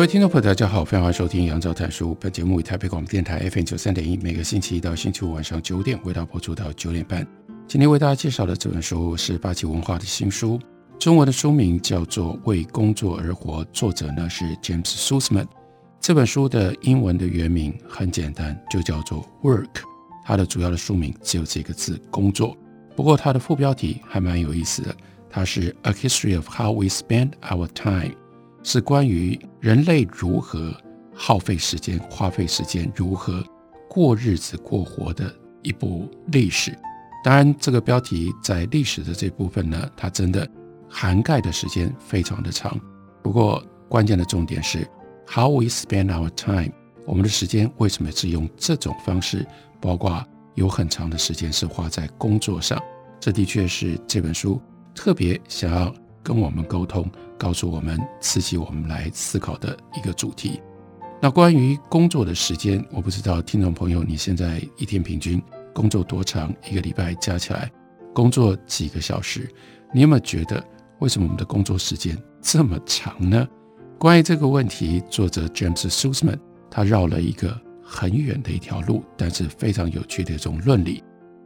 各位听众朋友，大家好，欢迎收听杨照谈书。本节目以台北广播电台 FM 九三点一，每个星期一到星期五晚上九点为大家播出到九点半。今天为大家介绍的这本书是八旗文化的新书，中文的书名叫做《为工作而活》，作者呢是 James Susman。这本书的英文的原名很简单，就叫做 Work。它的主要的书名只有这个字“工作”，不过它的副标题还蛮有意思的，它是 A History of How We Spend Our Time。是关于人类如何耗费时间、花费时间、如何过日子、过活的一部历史。当然，这个标题在历史的这部分呢，它真的涵盖的时间非常的长。不过，关键的重点是 How we spend our time。我们的时间为什么是用这种方式？包括有很长的时间是花在工作上。这的确是这本书特别想要跟我们沟通。告诉我们，刺激我们来思考的一个主题。那关于工作的时间，我不知道听众朋友你现在一天平均工作多长？一个礼拜加起来工作几个小时？你有没有觉得为什么我们的工作时间这么长呢？关于这个问题，作者 James Sussman 他绕了一个很远的一条路，但是非常有趣的一种论理。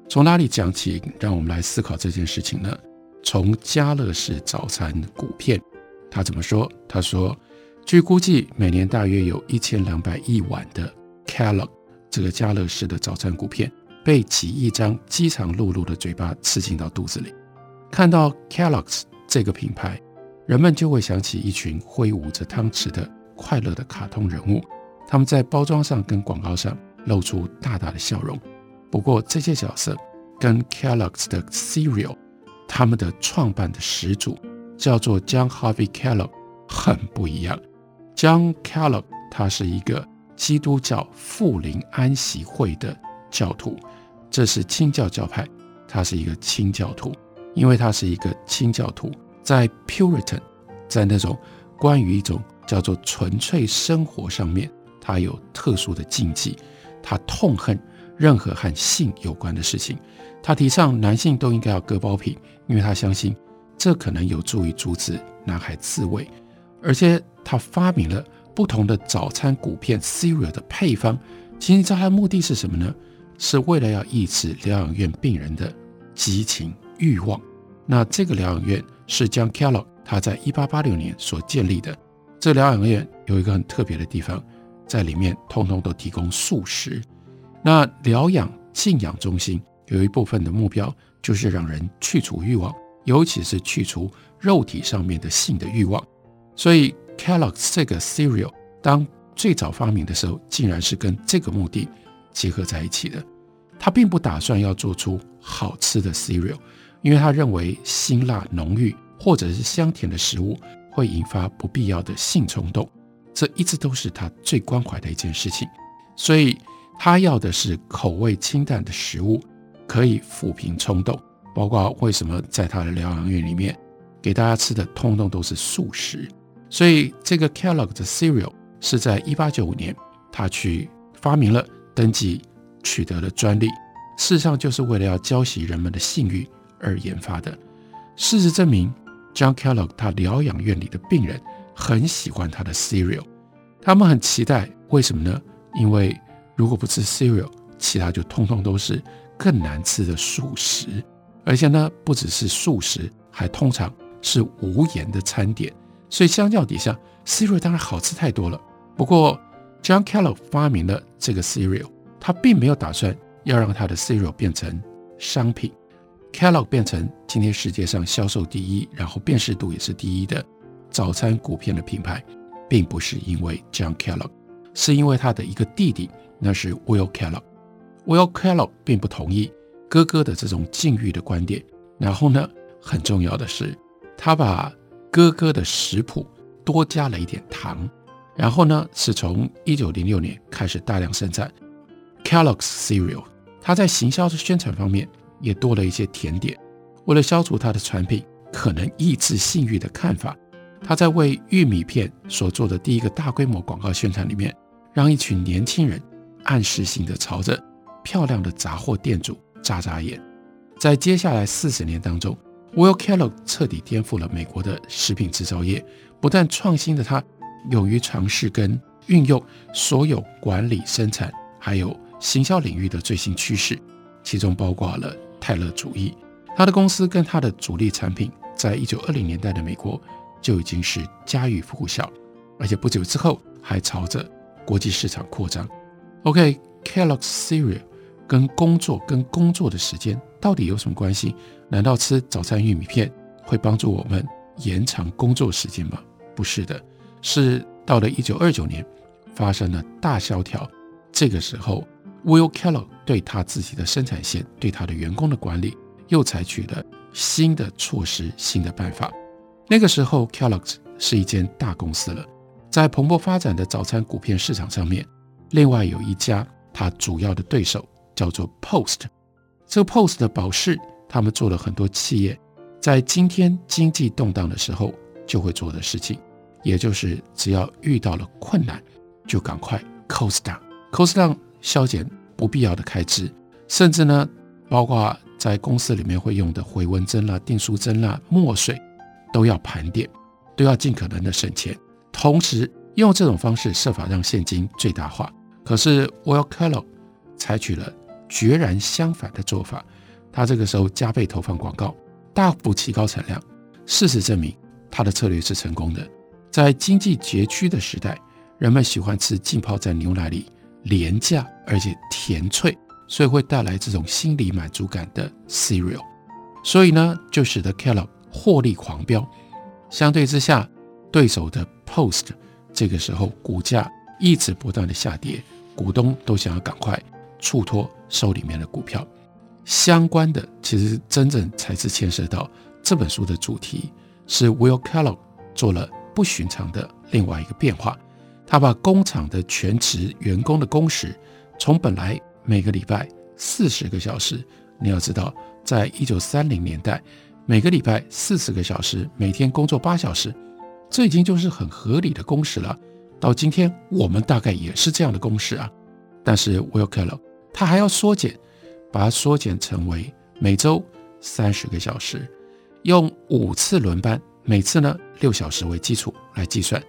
从哪里讲起？让我们来思考这件事情呢？从家乐氏早餐谷片。他怎么说？他说，据估计，每年大约有一千两百亿碗的 Kellogg 这个家乐氏的早餐谷片被几亿张饥肠辘辘的嘴巴吃进到肚子里。看到 Kellogg's 这个品牌，人们就会想起一群挥舞着汤匙的快乐的卡通人物，他们在包装上跟广告上露出大大的笑容。不过，这些角色跟 Kellogg's 的 Cereal，他们的创办的始祖。叫做 John Harvey Kellogg，很不一样。John Kellogg 他是一个基督教富林安息会的教徒，这是清教教派，他是一个清教徒。因为他是一个清教徒，在 Puritan，在那种关于一种叫做纯粹生活上面，他有特殊的禁忌，他痛恨任何和性有关的事情。他提倡男性都应该要割包皮，因为他相信。这可能有助于阻止男孩自慰，而且他发明了不同的早餐谷片 cereal 的配方。其实你知道他的目的是什么呢？是为了要抑制疗养院病人的激情欲望。那这个疗养院是 John Kellogg 他在一八八六年所建立的。这疗养院有一个很特别的地方，在里面通通都提供素食。那疗养静养中心有一部分的目标就是让人去除欲望。尤其是去除肉体上面的性的欲望，所以 Kellogg's 这个 cereal 当最早发明的时候，竟然是跟这个目的结合在一起的。他并不打算要做出好吃的 cereal，因为他认为辛辣浓郁或者是香甜的食物会引发不必要的性冲动，这一直都是他最关怀的一件事情。所以他要的是口味清淡的食物，可以抚平冲动。包括为什么在他的疗养院里面给大家吃的通通都是素食，所以这个 Kellogg 的 cereal 是在一八九五年他去发明了、登记、取得了专利，事实上就是为了要浇熄人们的信誉而研发的。事实证明，John Kellogg 他疗养院里的病人很喜欢他的 cereal，他们很期待，为什么呢？因为如果不吃 cereal，其他就通通都是更难吃的素食。而且呢，不只是素食，还通常是无盐的餐点。所以相较底下，cereal 当然好吃太多了。不过，John Kellogg 发明了这个 cereal，他并没有打算要让他的 cereal 变成商品。Kellogg 变成今天世界上销售第一，然后辨识度也是第一的早餐谷片的品牌，并不是因为 John Kellogg，是因为他的一个弟弟，那是 Will Kellogg。Will Kellogg 并不同意哥哥的这种禁欲的观点。然后呢，很重要的是，他把哥哥的食谱多加了一点糖。然后呢，是从一九零六年开始大量生产 Kellogg's Cereal。他在行销的宣传方面也多了一些甜点。为了消除他的产品可能抑制性欲的看法，他在为玉米片所做的第一个大规模广告宣传里面，让一群年轻人暗示性的朝着漂亮的杂货店主眨眨眼。在接下来四十年当中，Will Kellogg 彻底颠覆了美国的食品制造业，不断创新的他，勇于尝试跟运用所有管理、生产还有行销领域的最新趋势，其中包括了泰勒主义。他的公司跟他的主力产品，在一九二零年代的美国就已经是家喻户晓，而且不久之后还朝着国际市场扩张。OK，Kellogg's Cereal 跟工作跟工作的时间到底有什么关系？难道吃早餐玉米片会帮助我们延长工作时间吗？不是的。是到了一九二九年，发生了大萧条。这个时候，Will Kellogg 对他自己的生产线、对他的员工的管理，又采取了新的措施、新的办法。那个时候，Kellogg 是一间大公司了，在蓬勃发展的早餐谷片市场上面，另外有一家他主要的对手叫做 Post。这个 Post 的保释，他们做了很多企业在今天经济动荡的时候就会做的事情。也就是只要遇到了困难，就赶快 cost down，cost down 削减不必要的开支，甚至呢，包括在公司里面会用的回纹针啦、订书针啦、墨水，都要盘点，都要尽可能的省钱，同时用这种方式设法让现金最大化。可是 Will Kellogg 采取了决然相反的做法，他这个时候加倍投放广告，大幅提高产量。事实证明，他的策略是成功的。在经济拮据的时代，人们喜欢吃浸泡在牛奶里廉价而且甜脆，所以会带来这种心理满足感的 cereal。所以呢，就使得 Kellogg 获利狂飙。相对之下，对手的 Post 这个时候股价一直不断的下跌，股东都想要赶快出脱手里面的股票。相关的，其实真正才是牵涉到这本书的主题，是 Will Kellogg 做了。不寻常的另外一个变化，他把工厂的全职员工的工时从本来每个礼拜四十个小时，你要知道，在一九三零年代，每个礼拜四十个小时，每天工作八小时，这已经就是很合理的工时了。到今天，我们大概也是这样的工时啊。但是 Will Kellogg 他还要缩减，把它缩减成为每周三十个小时，用五次轮班。每次呢，六小时为基础来计算，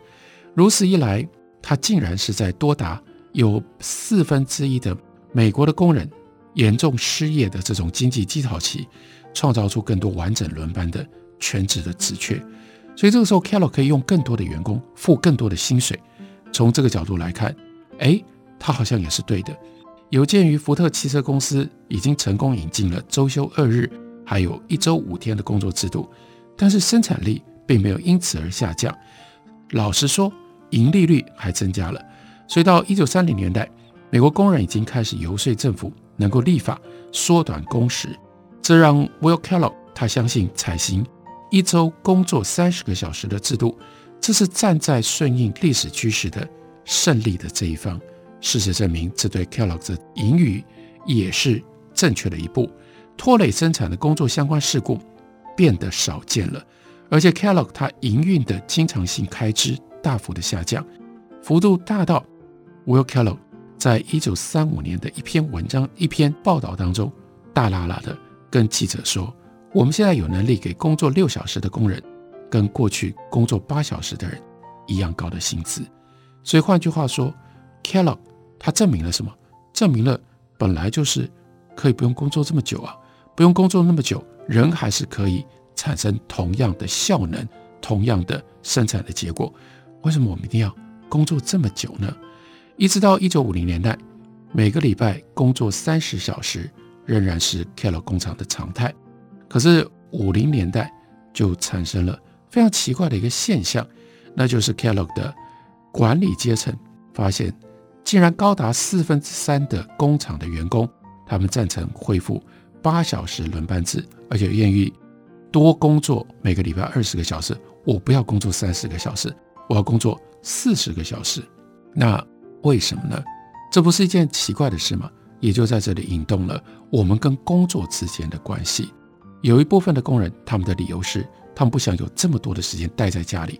如此一来，他竟然是在多达有四分之一的美国的工人严重失业的这种经济低潮期，创造出更多完整轮班的全职的职缺。所以这个时候，Kellogg 可以用更多的员工付更多的薪水。从这个角度来看，哎，他好像也是对的。有鉴于福特汽车公司已经成功引进了周休二日，还有一周五天的工作制度。但是生产力并没有因此而下降，老实说，盈利率还增加了。所以到一九三零年代，美国工人已经开始游说政府能够立法缩短工时，这让 Will Kellogg 他相信采行一周工作三十个小时的制度，这是站在顺应历史趋势的胜利的这一方。事实证明，这对 Kellogg 的盈余也是正确的一步，拖累生产的工作相关事故。变得少见了，而且 Kellogg 它营运的经常性开支大幅的下降，幅度大到 Will Kellogg 在一九三五年的一篇文章、一篇报道当中，大剌剌的跟记者说：“我们现在有能力给工作六小时的工人，跟过去工作八小时的人一样高的薪资。”所以换句话说，Kellogg 它证明了什么？证明了本来就是可以不用工作这么久啊，不用工作那么久。人还是可以产生同样的效能，同样的生产的结果。为什么我们一定要工作这么久呢？一直到一九五零年代，每个礼拜工作三十小时仍然是 Kellogg 工厂的常态。可是五零年代就产生了非常奇怪的一个现象，那就是 Kellogg 的管理阶层发现竟然高达四分之三的工厂的员工，他们赞成恢复八小时轮班制，而且愿意多工作每个礼拜二十个小时。我不要工作三十个小时，我要工作四十个小时。那为什么呢？这不是一件奇怪的事吗？也就在这里引动了我们跟工作之间的关系。有一部分的工人，他们的理由是，他们不想有这么多的时间待在家里。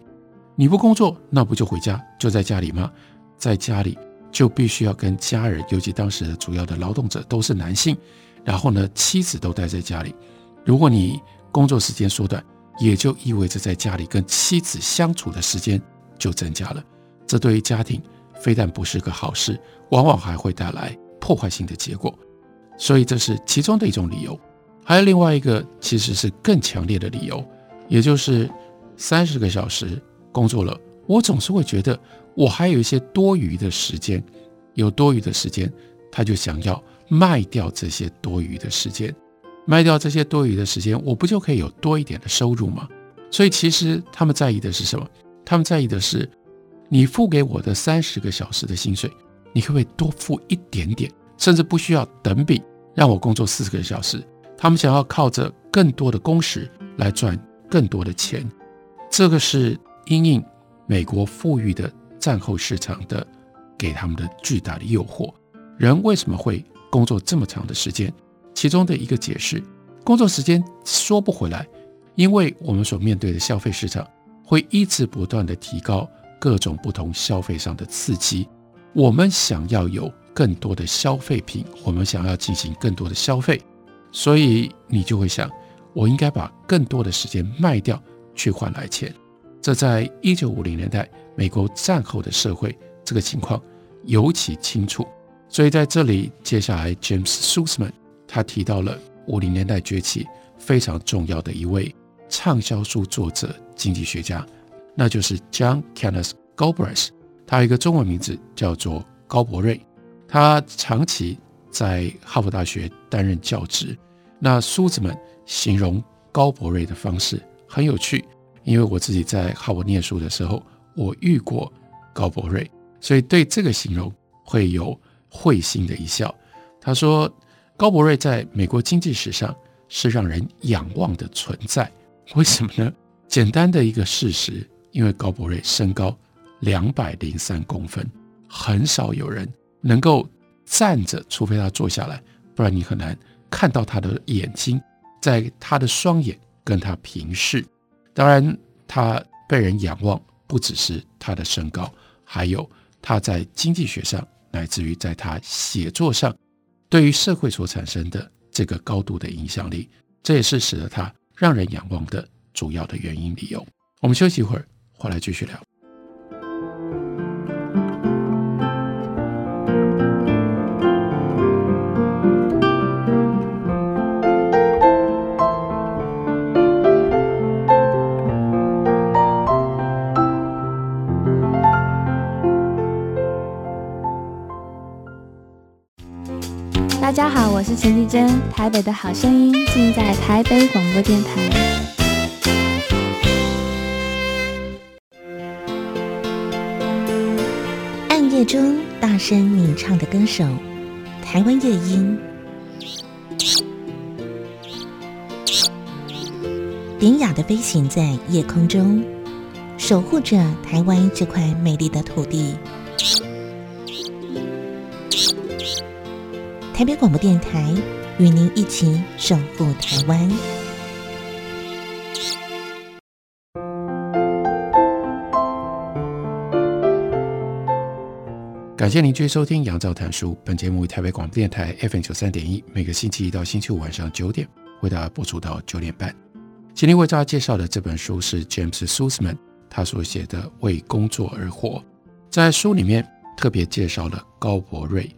你不工作，那不就回家，就在家里吗？在家里就必须要跟家人，尤其当时的主要的劳动者都是男性，然后呢，妻子都待在家里。如果你工作时间缩短，也就意味着在家里跟妻子相处的时间就增加了。这对于家庭非但不是个好事，往往还会带来破坏性的结果。所以这是其中的一种理由。还有另外一个，其实是更强烈的理由，也就是三十个小时工作了，我总是会觉得我还有一些多余的时间，有多余的时间，他就想要卖掉这些多余的时间，卖掉这些多余的时间，我不就可以有多一点的收入吗？所以其实他们在意的是什么？他们在意的是你付给我的三十个小时的薪水，你可不可以多付一点点，甚至不需要等比，让我工作四十个小时。他们想要靠着更多的工时来赚更多的钱，这个是因应美国富裕的战后市场的给他们的巨大的诱惑。人为什么会工作这么长的时间？其中的一个解释，工作时间说不回来，因为我们所面对的消费市场会一直不断地提高各种不同消费上的刺激。我们想要有更多的消费品，我们想要进行更多的消费。所以你就会想，我应该把更多的时间卖掉去换来钱。这在一九五零年代美国战后的社会，这个情况尤其清楚。所以在这里，接下来 James Sussman 他提到了五零年代崛起非常重要的一位畅销书作者、经济学家，那就是 John Kenneth Galbraith。他有一个中文名字叫做高伯瑞，他长期在哈佛大学担任教职。那苏子们形容高伯瑞的方式很有趣，因为我自己在哈佛念书的时候，我遇过高伯瑞，所以对这个形容会有会心的一笑。他说，高伯瑞在美国经济史上是让人仰望的存在。为什么呢？简单的一个事实，因为高伯瑞身高两百零三公分，很少有人能够站着，除非他坐下来，不然你很难。看到他的眼睛，在他的双眼跟他平视。当然，他被人仰望，不只是他的身高，还有他在经济学上，乃至于在他写作上，对于社会所产生的这个高度的影响力，这也是使得他让人仰望的主要的原因理由。我们休息一会儿，回来继续聊。我是陈綺贞，台北的好声音尽在台北广播电台。暗夜中大声鸣唱的歌手，台湾夜莺，典雅的飞行在夜空中，守护着台湾这块美丽的土地。台北广播电台与您一起守护台湾。感谢您继续收听《杨照谈书》。本节目为台北广播电台 FM 九三点一，每个星期一到星期五晚上九点为大家播出到九点半。今天为大家介绍的这本书是 James Sussman 他所写的《为工作而活》。在书里面特别介绍了高伯瑞。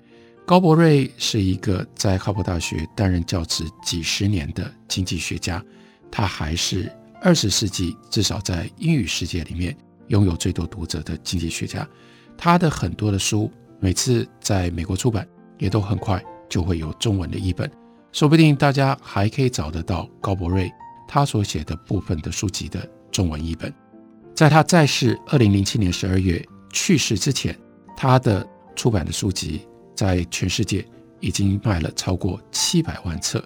高伯瑞是一个在哈佛大学担任教职几十年的经济学家，他还是二十世纪至少在英语世界里面拥有最多读者的经济学家。他的很多的书每次在美国出版，也都很快就会有中文的译本，说不定大家还可以找得到高伯瑞他所写的部分的书籍的中文译本。在他在世二零零七年十二月去世之前，他的出版的书籍在全世界已经卖了超过七百万册。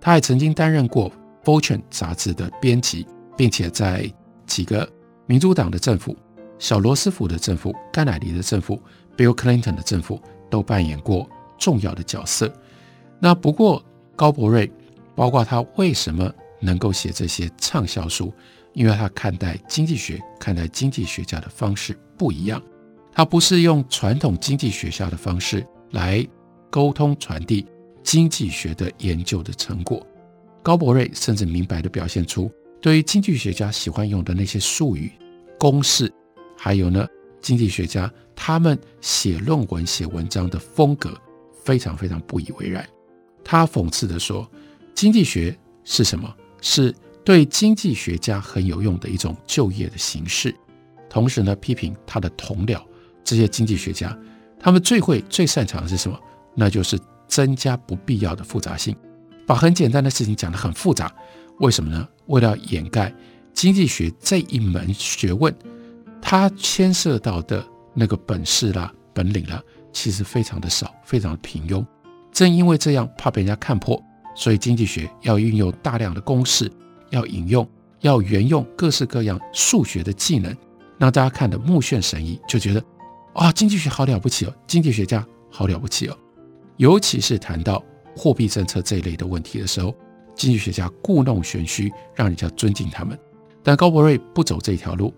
他还曾经担任过《Fortune》杂志的编辑，并且在几个民主党的政府、小罗斯福的政府、甘乃迪的政府、Bill Clinton 的政府都扮演过重要的角色。那不过高伯瑞，包括他为什么能够写这些畅销书，因为他看待经济学、看待经济学家的方式不一样。他不是用传统经济学家的方式来沟通传递经济学的研究的成果。高伯瑞甚至明白地表现出，对于经济学家喜欢用的那些术语、公式，还有呢，经济学家他们写论文、写文章的风格，非常非常不以为然。他讽刺地说：“经济学是什么？是对经济学家很有用的一种就业的形式。”同时呢，批评他的同僚。这些经济学家，他们最会、最擅长的是什么？那就是增加不必要的复杂性，把很简单的事情讲得很复杂。为什么呢？为了掩盖经济学这一门学问，它牵涉到的那个本事啦、本领啦，其实非常的少，非常的平庸。正因为这样，怕被人家看破，所以经济学要运用大量的公式，要引用，要援用各式各样数学的技能，让大家看得目眩神迷，就觉得。啊，经济学好了不起哦，经济学家好了不起哦。尤其是谈到货币政策这一类的问题的时候，经济学家故弄玄虚，让人家尊敬他们。但高伯瑞不走这条路。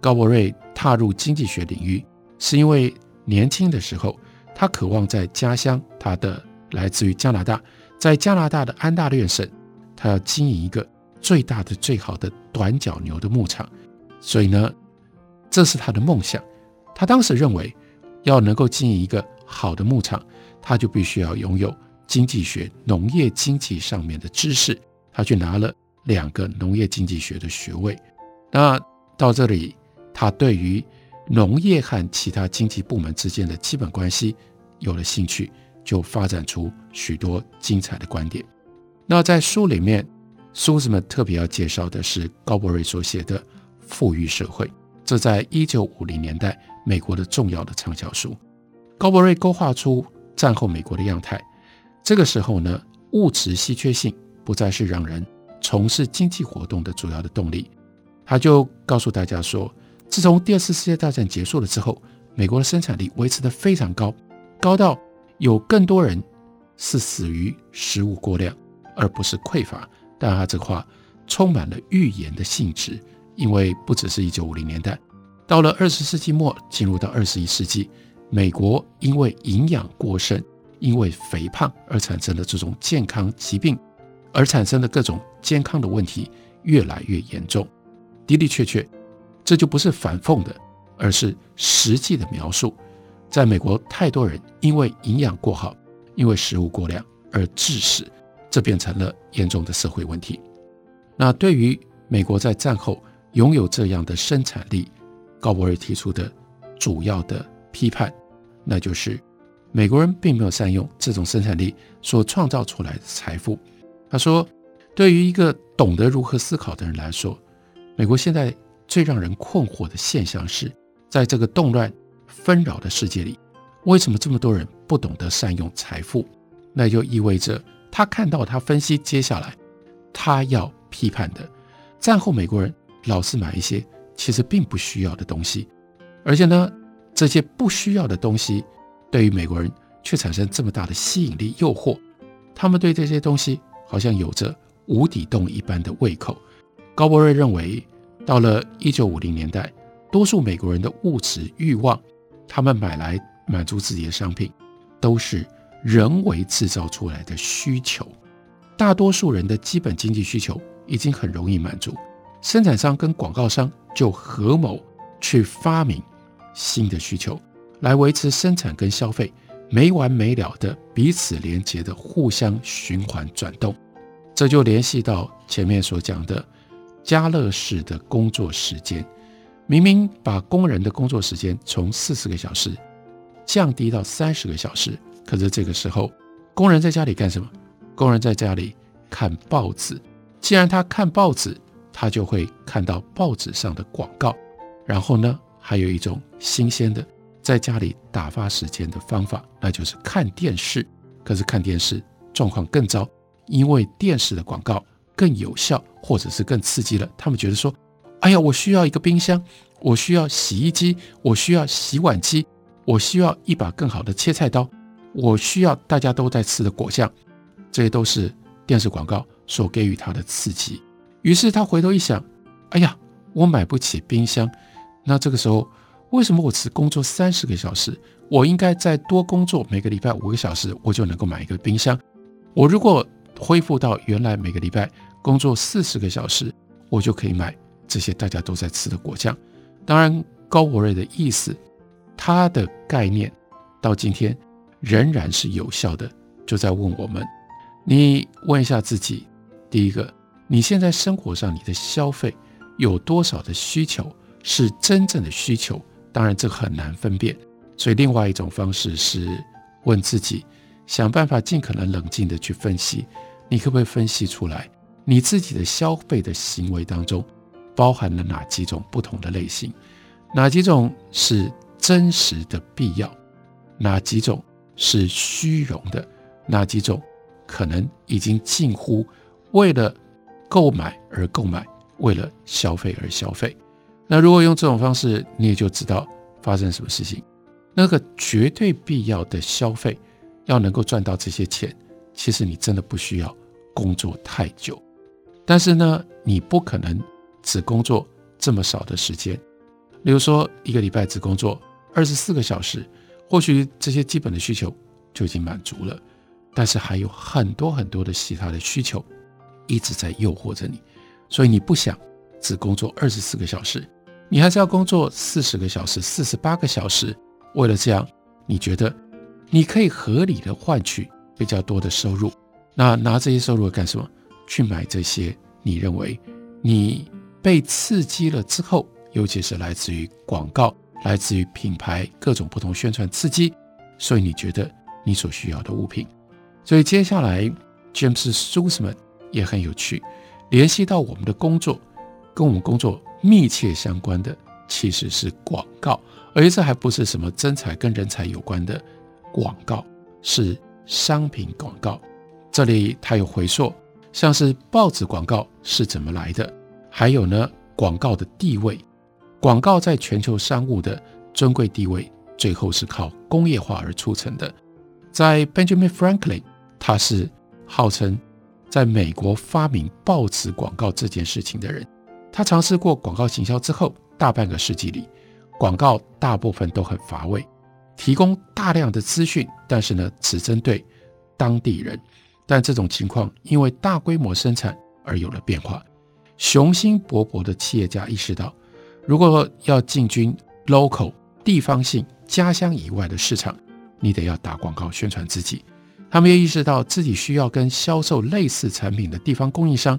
高伯瑞踏入经济学领域，是因为年轻的时候，他渴望在家乡，他的来自于加拿大，在加拿大的安大略省，他要经营一个最大的、最好的短角牛的牧场。所以呢，这是他的梦想。他当时认为，要能够经营一个好的牧场，他就必须要拥有经济学、农业经济上面的知识。他去拿了两个农业经济学的学位。那到这里，他对于农业和其他经济部门之间的基本关系有了兴趣，就发展出许多精彩的观点。那在书里面，书子们特别要介绍的是高伯瑞所写的《富裕社会》。这在一九五零年代美国的重要的畅销书，高伯瑞勾画出战后美国的样态。这个时候呢，物质稀缺性不再是让人从事经济活动的主要的动力。他就告诉大家说，自从第二次世界大战结束了之后，美国的生产力维持得非常高，高到有更多人是死于食物过量，而不是匮乏。但他这话充满了预言的性质。因为不只是一九五零年代，到了二十世纪末，进入到二十一世纪，美国因为营养过剩，因为肥胖而产生的这种健康疾病，而产生的各种健康的问题越来越严重。的的确确，这就不是反讽的，而是实际的描述。在美国，太多人因为营养过好，因为食物过量而致死，这变成了严重的社会问题。那对于美国在战后，拥有这样的生产力，高伯尔提出的主要的批判，那就是美国人并没有善用这种生产力所创造出来的财富。他说，对于一个懂得如何思考的人来说，美国现在最让人困惑的现象是，在这个动乱纷扰的世界里，为什么这么多人不懂得善用财富？那就意味着他看到，他分析接下来他要批判的战后美国人。老是买一些其实并不需要的东西，而且呢，这些不需要的东西对于美国人却产生这么大的吸引力、诱惑。他们对这些东西好像有着无底洞一般的胃口。高伯瑞认为，到了一九五零年代，多数美国人的物质欲望，他们买来满足自己的商品，都是人为制造出来的需求。大多数人的基本经济需求已经很容易满足。生产商跟广告商就合谋去发明新的需求，来维持生产跟消费没完没了的彼此连接的互相循环转动。这就联系到前面所讲的家乐式的工作时间，明明把工人的工作时间从四十个小时降低到三十个小时，可是这个时候工人在家里干什么？工人在家里看报纸。既然他看报纸，他就会看到报纸上的广告，然后呢，还有一种新鲜的在家里打发时间的方法，那就是看电视。可是看电视状况更糟，因为电视的广告更有效，或者是更刺激了。他们觉得说：“哎呀，我需要一个冰箱，我需要洗衣机，我需要洗碗机，我需要一把更好的切菜刀，我需要大家都在吃的果酱。”这些都是电视广告所给予他的刺激。于是他回头一想：“哎呀，我买不起冰箱，那这个时候。”为什么我只工作三十个小时？我应该再多工作每个礼拜五个小时，我就能够买一个冰箱。我如果恢复到原来每个礼拜工作四十个小时，我就可以买这些大家都在吃的果酱。当然，高伯瑞的意思，他的概念到今天仍然是有效的。就在问我们：你问一下自己，第一个，你现在生活上你的消费有多少的需求是真正的需求？当然，这很难分辨，所以另外一种方式是问自己，想办法尽可能冷静地去分析，你可不可以分析出来，你自己的消费的行为当中包含了哪几种不同的类型？哪几种是真实的必要？哪几种是虚荣的？哪几种可能已经近乎为了购买而购买，为了消费而消费？那如果用这种方式，你也就知道发生什么事情。那个绝对必要的消费，要能够赚到这些钱，其实你真的不需要工作太久。但是呢，你不可能只工作这么少的时间。例如说，一个礼拜只工作二十四个小时，或许这些基本的需求就已经满足了。但是还有很多很多的其他的需求一直在诱惑着你，所以你不想只工作二十四个小时。你还是要工作四十个小时、四十八个小时，为了这样，你觉得你可以合理的换取比较多的收入，那拿这些收入干什么？去买这些你认为你被刺激了之后，尤其是来自于广告、来自于品牌各种不同宣传刺激，所以你觉得你所需要的物品。所以接下来，James Susman 也很有趣，联系到我们的工作，跟我们工作。密切相关的其实是广告，而这还不是什么真才跟人才有关的广告，是商品广告。这里它有回溯，像是报纸广告是怎么来的，还有呢，广告的地位，广告在全球商务的尊贵地位，最后是靠工业化而促成的。在 Benjamin Franklin，他是号称在美国发明报纸广告这件事情的人。他尝试过广告行销之后，大半个世纪里，广告大部分都很乏味，提供大量的资讯，但是呢，只针对当地人。但这种情况因为大规模生产而有了变化。雄心勃勃的企业家意识到，如果要进军 local 地方性家乡以外的市场，你得要打广告宣传自己。他们也意识到自己需要跟销售类似产品的地方供应商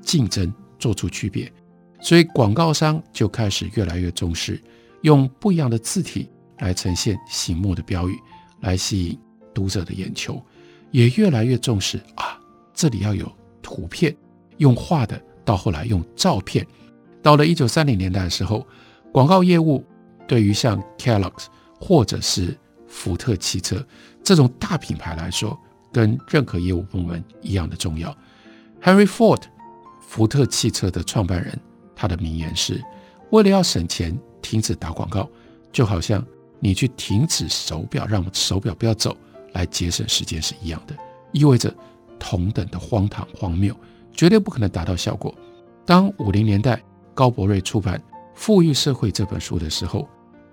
竞争，做出区别。所以广告商就开始越来越重视用不一样的字体来呈现醒目的标语，来吸引读者的眼球，也越来越重视啊，这里要有图片，用画的，到后来用照片。到了一九三零年代的时候，广告业务对于像 Kellogg's 或者是福特汽车这种大品牌来说，跟任何业务部门一样的重要。Henry Ford，福特汽车的创办人。他的名言是：“为了要省钱，停止打广告，就好像你去停止手表，让手表不要走，来节省时间是一样的，意味着同等的荒唐荒谬，绝对不可能达到效果。”当五零年代高伯瑞出版《富裕社会》这本书的时候，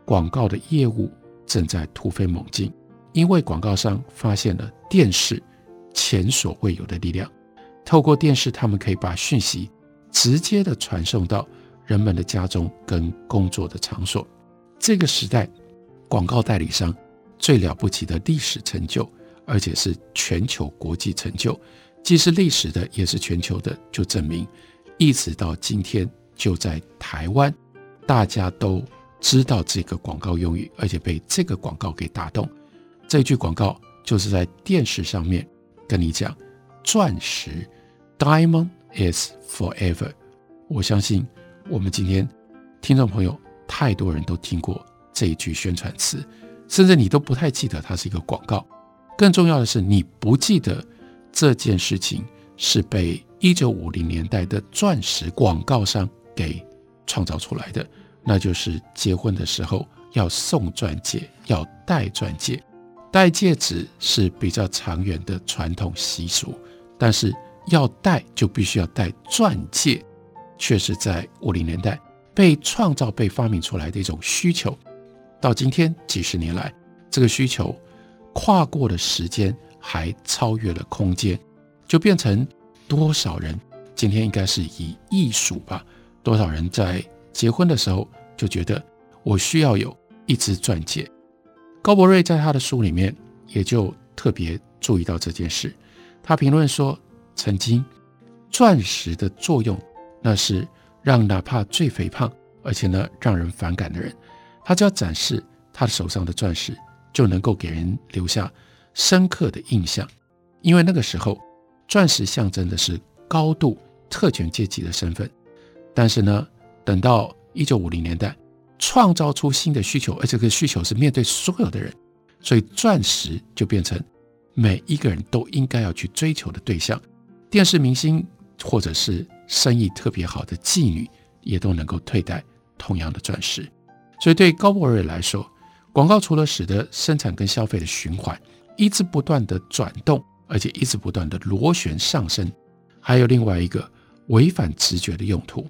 广告的业务正在突飞猛进，因为广告商发现了电视前所未有的力量，透过电视，他们可以把讯息。直接的传送到人们的家中跟工作的场所。这个时代，广告代理商最了不起的历史成就，而且是全球国际成就，既是历史的，也是全球的，就证明一直到今天，就在台湾，大家都知道这个广告用语，而且被这个广告给打动。这句广告就是在电视上面跟你讲：钻石，Diamond。is forever。我相信我们今天听众朋友太多人都听过这一句宣传词，甚至你都不太记得它是一个广告。更重要的是，你不记得这件事情是被一九五零年代的钻石广告商给创造出来的，那就是结婚的时候要送钻戒，要戴钻戒。戴戒指是比较长远的传统习俗，但是要戴就必须要戴钻戒，却是在五零年代被创造、被发明出来的一种需求。到今天几十年来，这个需求跨过了时间，还超越了空间，就变成多少人今天应该是以艺术吧？多少人在结婚的时候就觉得我需要有一只钻戒。高柏瑞在他的书里面也就特别注意到这件事。他评论说，曾经钻石的作用，那是让哪怕最肥胖而且呢让人反感的人，他只要展示他手上的钻石，就能够给人留下深刻的印象。因为那个时候，钻石象征的是高度特权阶级的身份。但是呢，等到一九五零年代。创造出新的需求，而这个需求是面对所有的人，所以钻石就变成每一个人都应该要去追求的对象。电视明星或者是生意特别好的妓女，也都能够佩戴同样的钻石。所以对高博瑞来说，广告除了使得生产跟消费的循环一直不断的转动，而且一直不断的螺旋上升，还有另外一个违反直觉的用途。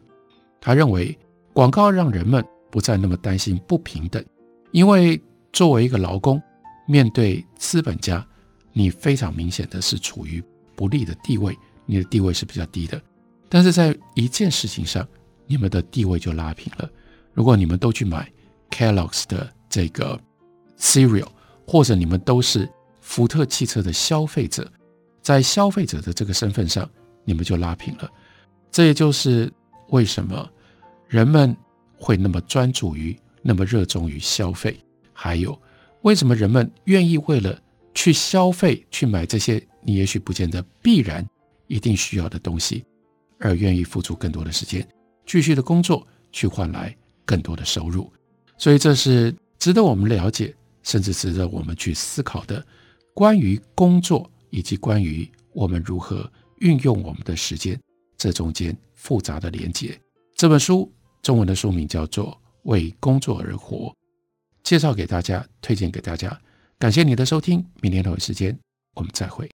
他认为广告让人们。不再那么担心不平等，因为作为一个劳工，面对资本家，你非常明显的是处于不利的地位，你的地位是比较低的。但是在一件事情上，你们的地位就拉平了。如果你们都去买 Kellogg's 的这个 cereal，或者你们都是福特汽车的消费者，在消费者的这个身份上，你们就拉平了。这也就是为什么人们。会那么专注于，那么热衷于消费，还有为什么人们愿意为了去消费，去买这些你也许不见得必然一定需要的东西，而愿意付出更多的时间，继续的工作，去换来更多的收入。所以这是值得我们了解，甚至值得我们去思考的，关于工作以及关于我们如何运用我们的时间，这中间复杂的连接。这本书。中文的书名叫做《为工作而活》，介绍给大家，推荐给大家。感谢你的收听，明天同一时间我们再会。